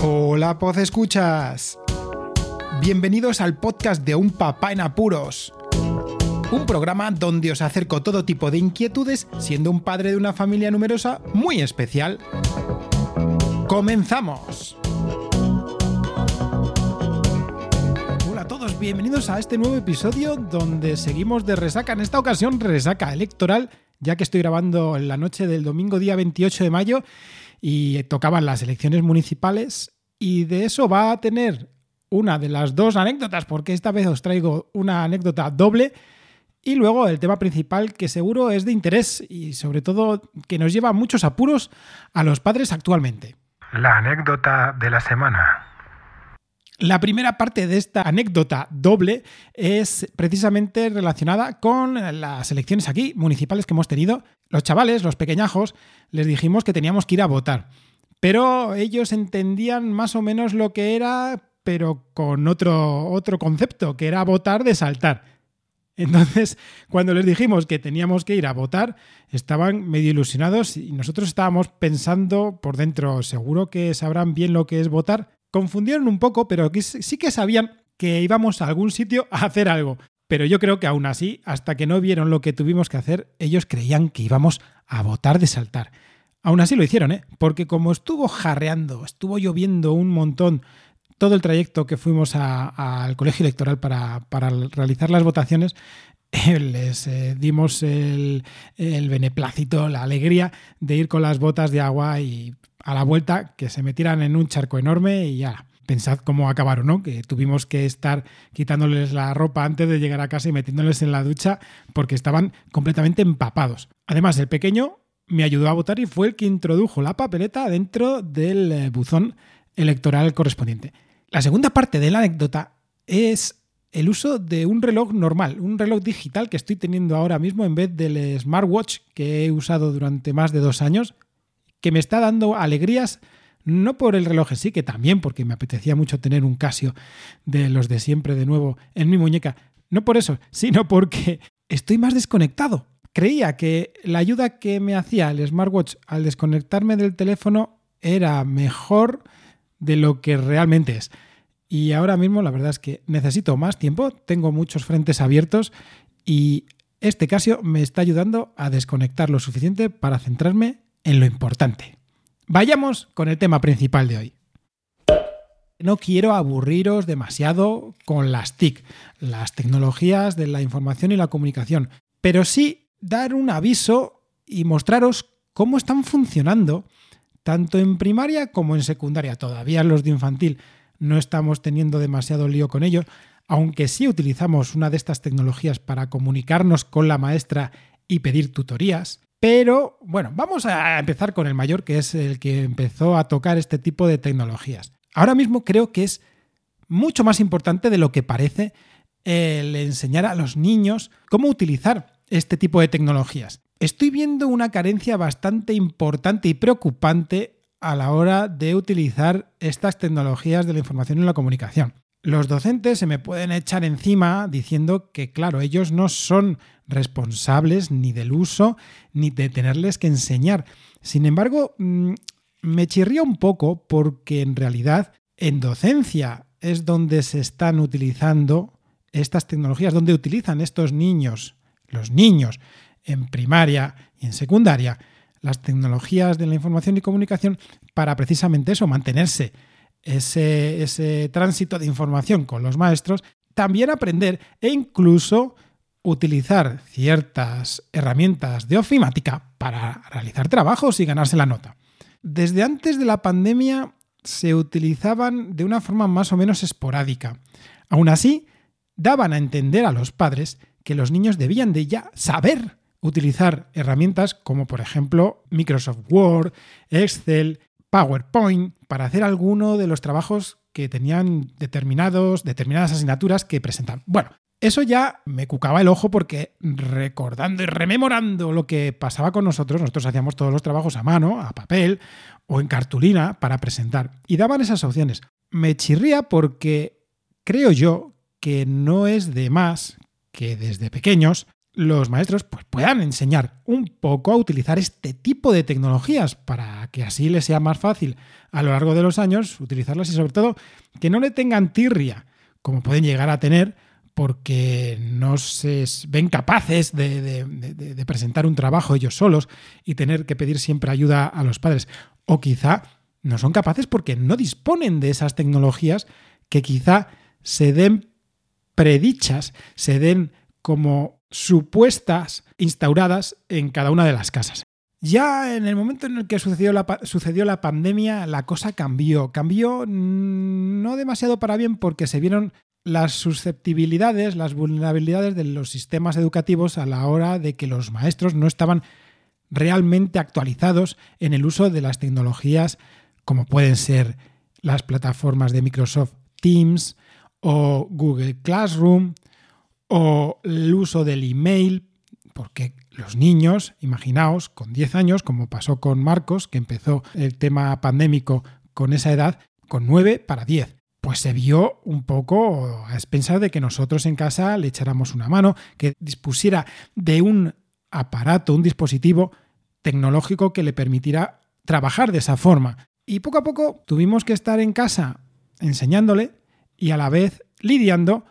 Hola, Poz Escuchas. Bienvenidos al podcast de Un Papá en Apuros. Un programa donde os acerco todo tipo de inquietudes, siendo un padre de una familia numerosa muy especial. ¡Comenzamos! Hola a todos, bienvenidos a este nuevo episodio donde seguimos de resaca, en esta ocasión resaca electoral, ya que estoy grabando en la noche del domingo día 28 de mayo y tocaban las elecciones municipales y de eso va a tener una de las dos anécdotas, porque esta vez os traigo una anécdota doble y luego el tema principal que seguro es de interés y sobre todo que nos lleva muchos apuros a los padres actualmente. La anécdota de la semana. La primera parte de esta anécdota doble es precisamente relacionada con las elecciones aquí, municipales que hemos tenido. Los chavales, los pequeñajos, les dijimos que teníamos que ir a votar. Pero ellos entendían más o menos lo que era, pero con otro, otro concepto, que era votar de saltar. Entonces, cuando les dijimos que teníamos que ir a votar, estaban medio ilusionados y nosotros estábamos pensando por dentro, seguro que sabrán bien lo que es votar, confundieron un poco, pero sí que sabían que íbamos a algún sitio a hacer algo. Pero yo creo que aún así, hasta que no vieron lo que tuvimos que hacer, ellos creían que íbamos a votar de saltar. Aún así lo hicieron, ¿eh? Porque como estuvo jarreando, estuvo lloviendo un montón todo el trayecto que fuimos al colegio electoral para, realizar las votaciones, les eh, dimos el, el beneplácito, la alegría de ir con las botas de agua y a la vuelta que se metieran en un charco enorme y ya. Pensad cómo acabaron, ¿no? Que tuvimos que estar quitándoles la ropa antes de llegar a casa y metiéndoles en la ducha porque estaban completamente empapados. Además, el pequeño me ayudó a votar y fue el que introdujo la papeleta dentro del eh, buzón electoral correspondiente. La segunda parte de la anécdota es el uso de un reloj normal, un reloj digital que estoy teniendo ahora mismo en vez del smartwatch que he usado durante más de dos años que me está dando alegrías, no por el reloj sí, que también, porque me apetecía mucho tener un Casio de los de siempre de nuevo en mi muñeca, no por eso, sino porque estoy más desconectado. Creía que la ayuda que me hacía el smartwatch al desconectarme del teléfono era mejor de lo que realmente es. Y ahora mismo la verdad es que necesito más tiempo, tengo muchos frentes abiertos y este Casio me está ayudando a desconectar lo suficiente para centrarme en lo importante. Vayamos con el tema principal de hoy. No quiero aburriros demasiado con las TIC, las tecnologías de la información y la comunicación, pero sí dar un aviso y mostraros cómo están funcionando tanto en primaria como en secundaria. Todavía los de infantil no estamos teniendo demasiado lío con ellos, aunque sí utilizamos una de estas tecnologías para comunicarnos con la maestra y pedir tutorías. Pero bueno, vamos a empezar con el mayor, que es el que empezó a tocar este tipo de tecnologías. Ahora mismo creo que es mucho más importante de lo que parece el enseñar a los niños cómo utilizar este tipo de tecnologías. Estoy viendo una carencia bastante importante y preocupante a la hora de utilizar estas tecnologías de la información y la comunicación. Los docentes se me pueden echar encima diciendo que, claro, ellos no son responsables ni del uso ni de tenerles que enseñar. Sin embargo, mm, me chirría un poco porque en realidad en docencia es donde se están utilizando estas tecnologías, donde utilizan estos niños, los niños en primaria y en secundaria, las tecnologías de la información y comunicación para precisamente eso, mantenerse ese, ese tránsito de información con los maestros, también aprender e incluso utilizar ciertas herramientas de ofimática para realizar trabajos y ganarse la nota. Desde antes de la pandemia se utilizaban de una forma más o menos esporádica. Aún así, daban a entender a los padres que los niños debían de ya saber utilizar herramientas como por ejemplo Microsoft Word, Excel, PowerPoint para hacer alguno de los trabajos que tenían determinados, determinadas asignaturas que presentan. Bueno, eso ya me cucaba el ojo porque recordando y rememorando lo que pasaba con nosotros, nosotros hacíamos todos los trabajos a mano, a papel o en cartulina para presentar. Y daban esas opciones. Me chirría porque creo yo que no es de más que desde pequeños los maestros pues, puedan enseñar un poco a utilizar este tipo de tecnologías para que así les sea más fácil a lo largo de los años utilizarlas y sobre todo que no le tengan tirria, como pueden llegar a tener porque no se ven capaces de, de, presentar un trabajo ellos solos y tener que pedir siempre ayuda a los padres. O quizá no son capaces porque no disponen de esas tecnologías que quizá se den predichas, se den como supuestas instauradas en cada una de las casas. Ya en el momento en el que sucedió la, sucedió la pandemia, la cosa cambió. Cambió mm, no demasiado para bien porque se vieron las susceptibilidades, las vulnerabilidades de los sistemas educativos a la hora de que los maestros no estaban realmente actualizados en el uso de las tecnologías como pueden ser las plataformas de Microsoft Teams o Google Classroom o el uso del email, porque los niños, imaginaos, con 10 años, como pasó con Marcos, que empezó el tema pandémico con esa edad, con 9 para 10. Pues se vio un poco a expensar de que nosotros en casa le echáramos una mano, que dispusiera de un aparato, un dispositivo tecnológico que le permitiera trabajar de esa forma. Y poco a poco tuvimos que estar en casa enseñándole y a la vez lidiando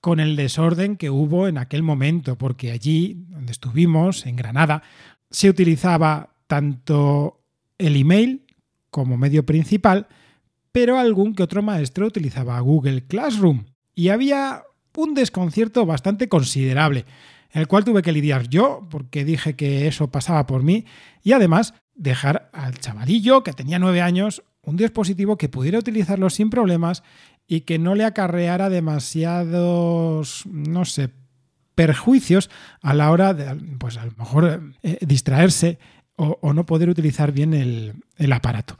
con el desorden que hubo en aquel momento, porque allí donde estuvimos, en Granada, se utilizaba tanto el email como medio principal, pero algún que otro maestro utilizaba Google Classroom. Y había un desconcierto bastante considerable, el cual tuve que lidiar yo, porque dije que eso pasaba por mí, y además dejar al chavalillo, que tenía nueve años, un dispositivo que pudiera utilizarlo sin problemas y que no le acarreara demasiados, no sé, perjuicios a la hora de, pues a lo mejor, eh, distraerse o, no poder utilizar bien el, el aparato.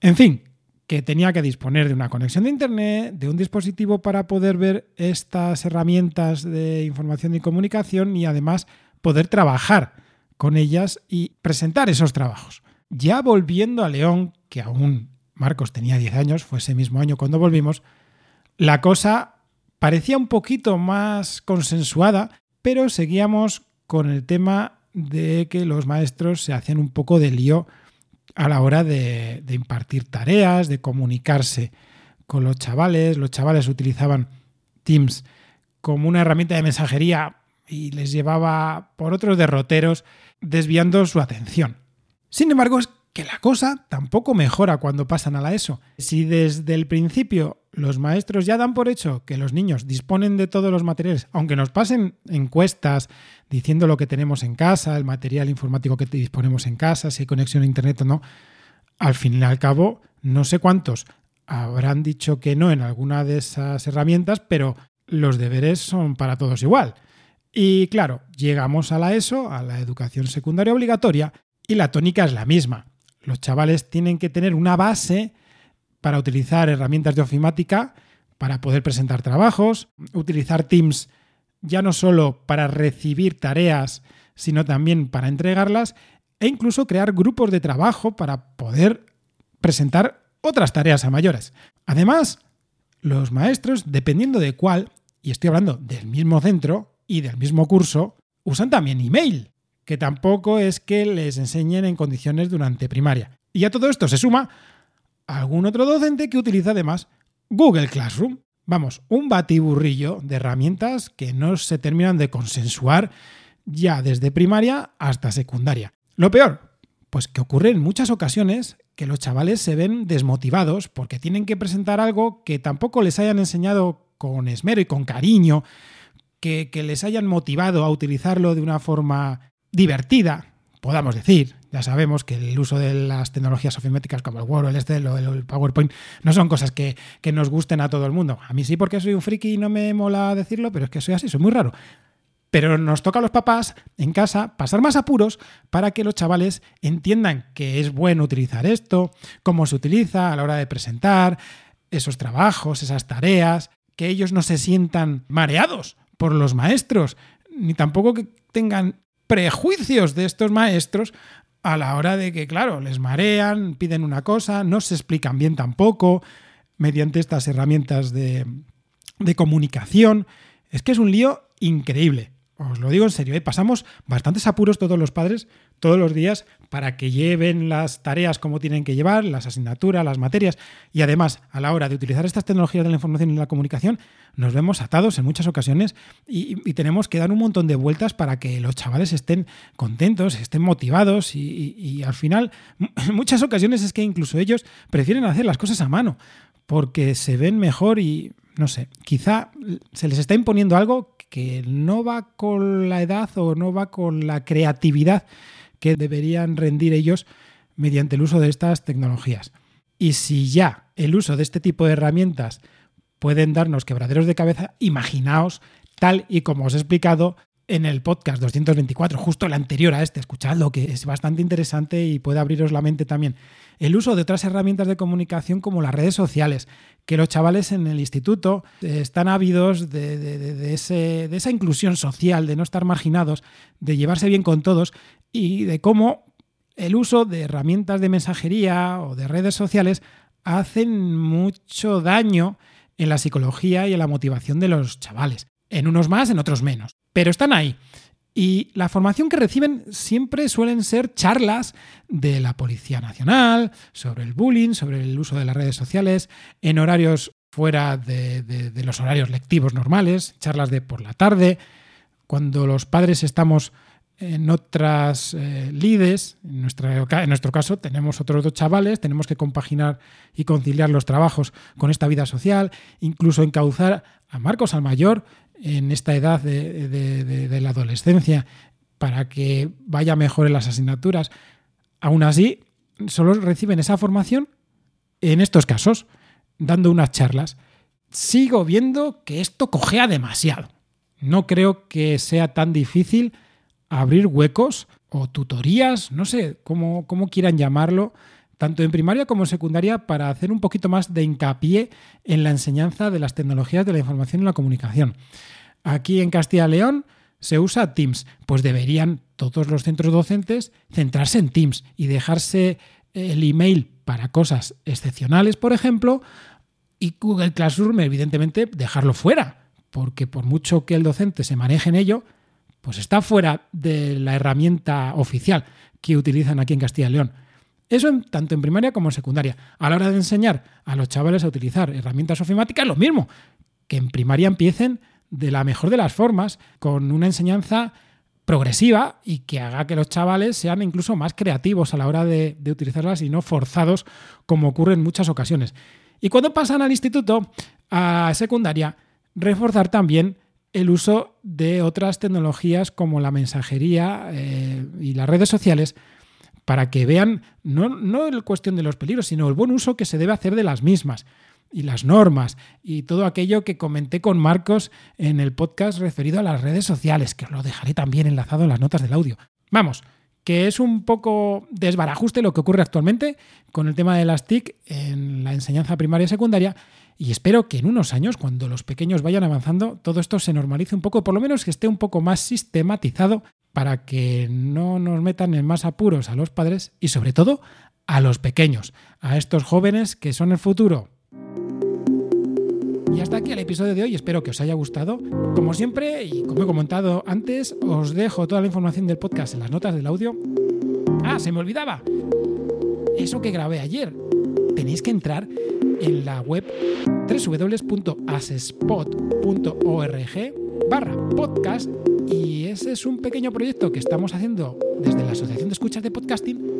En fin, que tenía que disponer de una conexión de Internet, de un dispositivo para poder ver estas herramientas de información y comunicación y además poder trabajar con ellas y presentar esos trabajos. Ya volviendo a León, que aún Marcos tenía 10 años, fue ese mismo año cuando volvimos, la cosa parecía un poquito más consensuada, pero seguíamos con el tema de que los maestros se hacían un poco de lío a la hora de, impartir tareas, de comunicarse con los chavales. Los chavales utilizaban Teams como una herramienta de mensajería y les llevaba por otros derroteros, desviando su atención. Sin embargo, es que la cosa tampoco mejora cuando pasan a la ESO. Si desde el principio los maestros ya dan por hecho que los niños disponen de todos los materiales, aunque nos pasen encuestas diciendo lo que tenemos en casa, el material informático que disponemos en casa, si hay conexión a Internet o no, al fin y al cabo, no sé cuántos habrán dicho que no en alguna de esas herramientas, pero los deberes son para todos igual. Y claro, llegamos a la ESO, a la educación secundaria obligatoria, y la tónica es la misma los chavales tienen que tener una base para utilizar herramientas de ofimática, para poder presentar trabajos, utilizar Teams ya no solo para recibir tareas, sino también para entregarlas, e incluso crear grupos de trabajo para poder presentar otras tareas a mayores. Además, los maestros, dependiendo de cuál, y estoy hablando del mismo centro y del mismo curso, usan también email que tampoco es que les enseñen en condiciones durante primaria. Y a todo esto se suma algún otro docente que utiliza además Google Classroom. Vamos, un batiburrillo de herramientas que no se terminan de consensuar ya desde primaria hasta secundaria. Lo peor, pues que ocurre en muchas ocasiones que los chavales se ven desmotivados porque tienen que presentar algo que tampoco les hayan enseñado con esmero y con cariño, que, que les hayan motivado a utilizarlo de una forma divertida, podamos decir. Ya sabemos que el uso de las tecnologías ofimáticas como el Word, el Excel o el PowerPoint no son cosas que, que, nos gusten a todo el mundo. A mí sí porque soy un friki y no me mola decirlo, pero es que soy así, soy muy raro. Pero nos toca a los papás en casa pasar más apuros para que los chavales entiendan que es bueno utilizar esto, cómo se utiliza a la hora de presentar esos trabajos, esas tareas, que ellos no se sientan mareados por los maestros, ni tampoco que tengan prejuicios de estos maestros a la hora de que, claro, les marean, piden una cosa, no se explican bien tampoco mediante estas herramientas de, de comunicación. Es que es un lío increíble. Os lo digo en serio, ¿eh? pasamos bastantes apuros todos los padres, todos los días, para que lleven las tareas como tienen que llevar, las asignaturas, las materias, y además, a la hora de utilizar estas tecnologías de la información y la comunicación, nos vemos atados en muchas ocasiones y, tenemos que dar un montón de vueltas para que los chavales estén contentos, estén motivados y, y al final, en muchas ocasiones es que incluso ellos prefieren hacer las cosas a mano porque se ven mejor y no sé, quizá se les está imponiendo algo que no va con la edad o no va con la creatividad que deberían rendir ellos mediante el uso de estas tecnologías. Y si ya el uso de este tipo de herramientas pueden darnos quebraderos de cabeza, imaginaos, tal y como os he explicado en el podcast 224, justo el anterior a este, escuchadlo, que es bastante interesante y puede abriros la mente también. El uso de otras herramientas de comunicación como las redes sociales, que los chavales en el instituto eh, están ávidos de, esa inclusión social, de no estar marginados, de llevarse bien con todos y de cómo el uso de herramientas de mensajería o de redes sociales hacen mucho daño en la psicología y en la motivación de los chavales. En unos más, en otros menos. Pero están ahí. Y la formación que reciben siempre suelen ser charlas de la Policía Nacional sobre el bullying, sobre el uso de las redes sociales, en horarios fuera de, los horarios lectivos normales, charlas de por la tarde, cuando los padres estamos en otras eh, lides, en, en nuestro caso tenemos otros dos chavales, tenemos que compaginar y conciliar los trabajos con esta vida social, incluso encauzar a Marcos al mayor en esta edad de, la adolescencia para que vaya mejor en las asignaturas. Aún así, solo reciben esa formación en estos casos, dando unas charlas. Sigo viendo que esto cojea demasiado. No creo que sea tan difícil abrir huecos o tutorías, no sé cómo, cómo quieran llamarlo, tanto en primaria como en secundaria, para hacer un poquito más de hincapié en la enseñanza de las tecnologías de la información y la comunicación. Aquí en Castilla y León se usa Teams, pues deberían todos los centros docentes centrarse en Teams y dejarse el email para cosas excepcionales, por ejemplo, y Google Classroom, evidentemente, dejarlo fuera, porque por mucho que el docente se maneje en ello, pues está fuera de la herramienta oficial que utilizan aquí en Castilla y León. Eso tanto en primaria como en secundaria. A la hora de enseñar a los chavales a utilizar herramientas ofimáticas, lo mismo. Que en primaria empiecen de la mejor de las formas, con una enseñanza progresiva y que haga que los chavales sean incluso más creativos a la hora de, utilizarlas y no forzados como ocurre en muchas ocasiones. Y cuando pasan al instituto, a secundaria, reforzar también el uso de otras tecnologías como la mensajería eh, y las redes sociales para que vean no, no la cuestión de los peligros, sino el buen uso que se debe hacer de las mismas y las normas y todo aquello que comenté con Marcos en el podcast referido a las redes sociales, que os lo dejaré también enlazado en las notas del audio. Vamos, que es un poco desbarajuste lo que ocurre actualmente con el tema de las TIC en la enseñanza primaria y secundaria y espero que en unos años, cuando los pequeños vayan avanzando, todo esto se normalice un poco, por lo menos que esté un poco más sistematizado para que no nos metan en más apuros a los padres y sobre todo a los pequeños, a estos jóvenes que son el futuro. Y hasta aquí el episodio de hoy, espero que os haya gustado. Como siempre, y como he comentado antes, os dejo toda la información del podcast en las notas del audio. Ah, se me olvidaba. Eso que grabé ayer. Tenéis que entrar en la web www.asespot.org barra podcast y ese es un pequeño proyecto que estamos haciendo desde la Asociación de Escuchas de Podcasting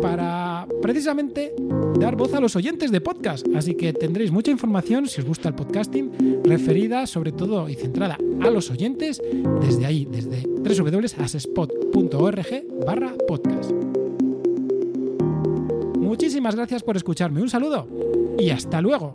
para precisamente dar voz a los oyentes de podcast. Así que tendréis mucha información, si os gusta el podcasting, referida sobre todo y centrada a los oyentes desde ahí, desde www.asespot.org barra podcast. Muchísimas gracias por escucharme. Un saludo y hasta luego.